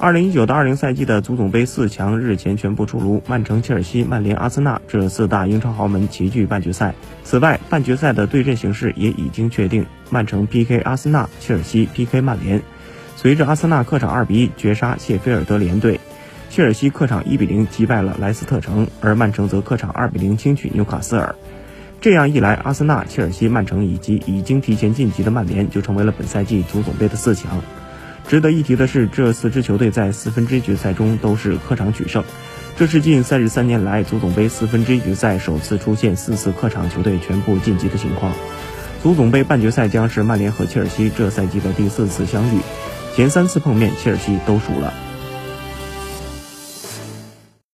二零一九到二零赛季的足总杯四强日前全部出炉，曼城、切尔西、曼联、阿森纳这四大英超豪门齐聚半决赛。此外，半决赛的对阵形势也已经确定，曼城 PK 阿森纳，切尔西 PK 曼联。随着阿森纳客场二比一绝杀谢菲尔德联队，切尔西客场一比零击败了莱斯特城，而曼城则客场二比零轻取纽卡斯尔。这样一来，阿森纳、切尔西、曼城以及已经提前晋级的曼联就成为了本赛季足总杯的四强。值得一提的是，这四支球队在四分之一决赛中都是客场取胜，这是近三十三年来足总杯四分之一决赛首次出现四次客场球队全部晋级的情况。足总杯半决赛将是曼联和切尔西这赛季的第四次相遇，前三次碰面切尔西都输了。